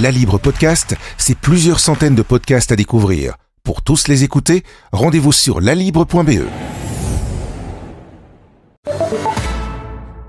La Libre Podcast, c'est plusieurs centaines de podcasts à découvrir. Pour tous les écouter, rendez-vous sur lalibre.be.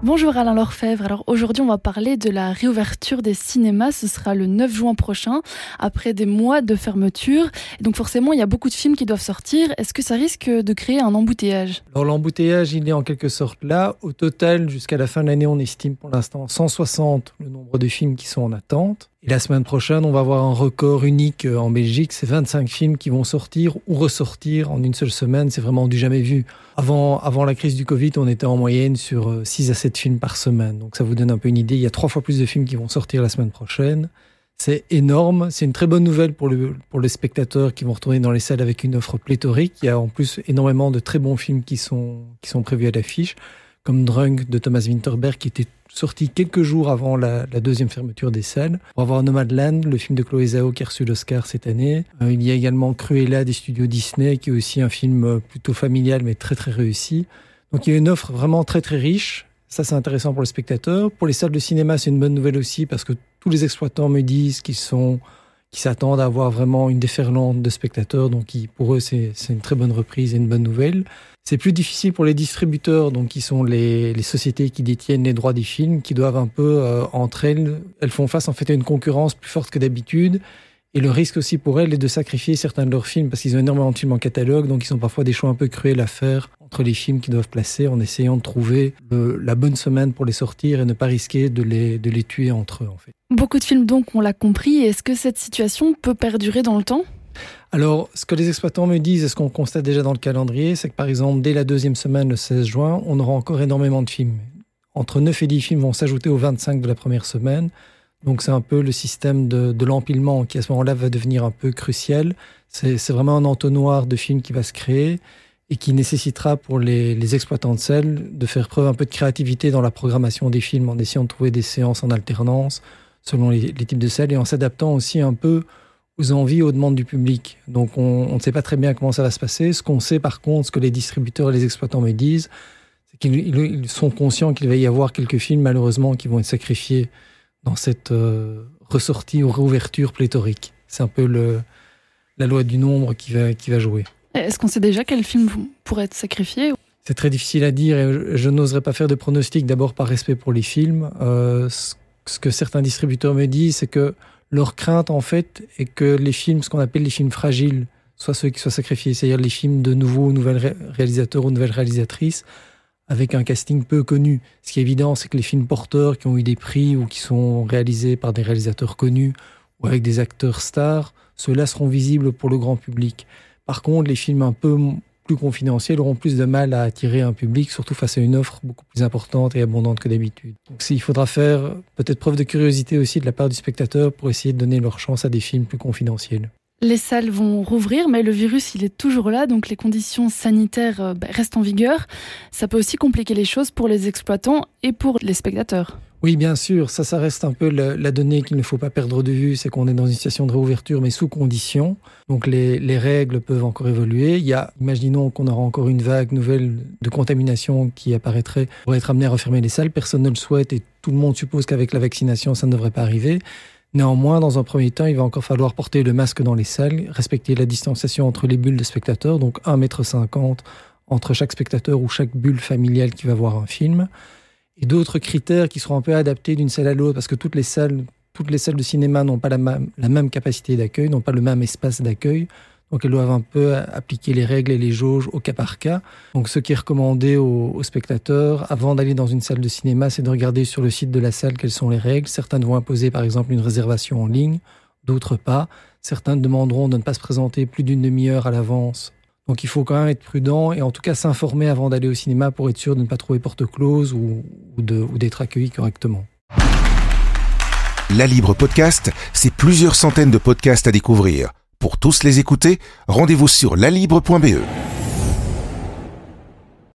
Bonjour Alain Lorfèvre. Alors aujourd'hui, on va parler de la réouverture des cinémas. Ce sera le 9 juin prochain, après des mois de fermeture. donc forcément, il y a beaucoup de films qui doivent sortir. Est-ce que ça risque de créer un embouteillage? Alors l'embouteillage, il est en quelque sorte là. Au total, jusqu'à la fin de l'année, on estime pour l'instant 160 le nombre de films qui sont en attente. Et la semaine prochaine, on va avoir un record unique euh, en Belgique. C'est 25 films qui vont sortir ou ressortir en une seule semaine. C'est vraiment du jamais vu. Avant, avant la crise du Covid, on était en moyenne sur 6 euh, à 7 films par semaine. Donc ça vous donne un peu une idée. Il y a trois fois plus de films qui vont sortir la semaine prochaine. C'est énorme. C'est une très bonne nouvelle pour, le, pour les spectateurs qui vont retourner dans les salles avec une offre pléthorique. Il y a en plus énormément de très bons films qui sont, qui sont prévus à l'affiche comme Drunk de Thomas Winterberg qui était sorti quelques jours avant la, deuxième fermeture des salles. On va voir Nomadland, le film de Chloé Zhao qui a reçu l'Oscar cette année. Euh, il y a également Cruella des studios Disney qui est aussi un film euh, plutôt familial mais très très réussi. Donc il y a une offre vraiment très très riche. Ça c'est intéressant pour les spectateurs. Pour les salles de cinéma c'est une bonne nouvelle aussi parce que tous les exploitants me disent qu'ils sont qui s'attendent à avoir vraiment une déferlante de spectateurs. Donc pour eux c'est une très bonne reprise et une bonne nouvelle. C'est plus difficile pour les distributeurs, donc qui sont les, sociétés qui détiennent les droits des films, qui doivent un peu euh, entre elles, elles font face en fait à une concurrence plus forte que d'habitude. Et le risque aussi pour elles est de sacrifier certains de leurs films parce qu'ils ont énormément de films en catalogue, donc ils ont parfois des choix un peu cruels à faire entre les films qu'ils doivent placer en essayant de trouver la bonne semaine pour les sortir et ne pas risquer de les, de les tuer entre eux en fait. Beaucoup de films donc, on l'a compris. Est-ce que cette situation peut perdurer dans le temps? Alors, ce que les exploitants me disent et ce qu'on constate déjà dans le calendrier, c'est que par exemple, dès la deuxième semaine, le 16 juin, on aura encore énormément de films. Entre 9 et 10 films vont s'ajouter aux 25 de la première semaine. Donc c'est un peu le système de, l'empilement qui à ce moment-là va devenir un peu crucial. C'est vraiment un entonnoir de films qui va se créer et qui nécessitera pour les, exploitants de salles de faire preuve un peu de créativité dans la programmation des films en essayant de trouver des séances en alternance selon les, types de salles et en s'adaptant aussi un peu aux envies, aux demandes du public. Donc on, ne sait pas très bien comment ça va se passer. Ce qu'on sait par contre, ce que les distributeurs et les exploitants me disent, c'est qu'ils sont conscients qu'il va y avoir quelques films malheureusement qui vont être sacrifiés dans cette euh, ressortie ou réouverture pléthorique. C'est un peu la loi du nombre qui va jouer. Est-ce qu'on sait déjà quels films pourraient être sacrifiés C'est très difficile à dire et je, n'oserais pas faire de pronostic d'abord par respect pour les films. Euh, ce que certains distributeurs me disent, c'est que leur crainte, en fait, est que les films, ce qu'on appelle les films fragiles, soient ceux qui soient sacrifiés, c'est-à-dire les films de nouveaux nouvelles réalisateurs ou nouvelles réalisatrices, avec un casting peu connu. Ce qui est évident, c'est que les films porteurs qui ont eu des prix ou qui sont réalisés par des réalisateurs connus ou avec des acteurs stars, ceux-là seront visibles pour le grand public. Par contre, les films un peu plus confidentiels auront plus de mal à attirer un public, surtout face à une offre beaucoup plus importante et abondante que d'habitude. Donc il faudra faire peut-être preuve de curiosité aussi de la part du spectateur pour essayer de donner leur chance à des films plus confidentiels. Les salles vont rouvrir, mais le virus, il est toujours là, donc les conditions sanitaires euh, bah, restent en vigueur. Ça peut aussi compliquer les choses pour les exploitants et pour les spectateurs. Oui, bien sûr, ça, ça reste un peu la, donnée qu'il ne faut pas perdre de vue, c'est qu'on est dans une situation de réouverture, mais sous conditions. Donc les, les, règles peuvent encore évoluer. Il y a, imaginons qu'on aura encore une vague nouvelle de contamination qui apparaîtrait pour être amené à refermer les salles. Personne ne le souhaite et tout le monde suppose qu'avec la vaccination, ça ne devrait pas arriver. Néanmoins, dans un premier temps, il va encore falloir porter le masque dans les salles, respecter la distanciation entre les bulles de spectateurs, donc 1,50 m entre chaque spectateur ou chaque bulle familiale qui va voir un film et d'autres critères qui seront un peu adaptés d'une salle à l'autre, parce que toutes les salles, toutes les salles de cinéma n'ont pas la, même capacité d'accueil, n'ont pas le même espace d'accueil. Donc elles doivent un peu appliquer les règles et les jauges au cas par cas. Donc ce qui est recommandé aux, spectateurs avant d'aller dans une salle de cinéma, c'est de regarder sur le site de la salle quelles sont les règles. Certains vont imposer par exemple une réservation en ligne, d'autres pas. Certains demanderont de ne pas se présenter plus d'une demi-heure à l'avance donc il faut quand même être prudent et en tout cas s'informer avant d'aller au cinéma pour être sûr de ne pas trouver porte close ou, ou d'être accueilli correctement. La Libre Podcast, c'est plusieurs centaines de podcasts à découvrir. Pour tous les écouter, rendez-vous sur lalibre.be.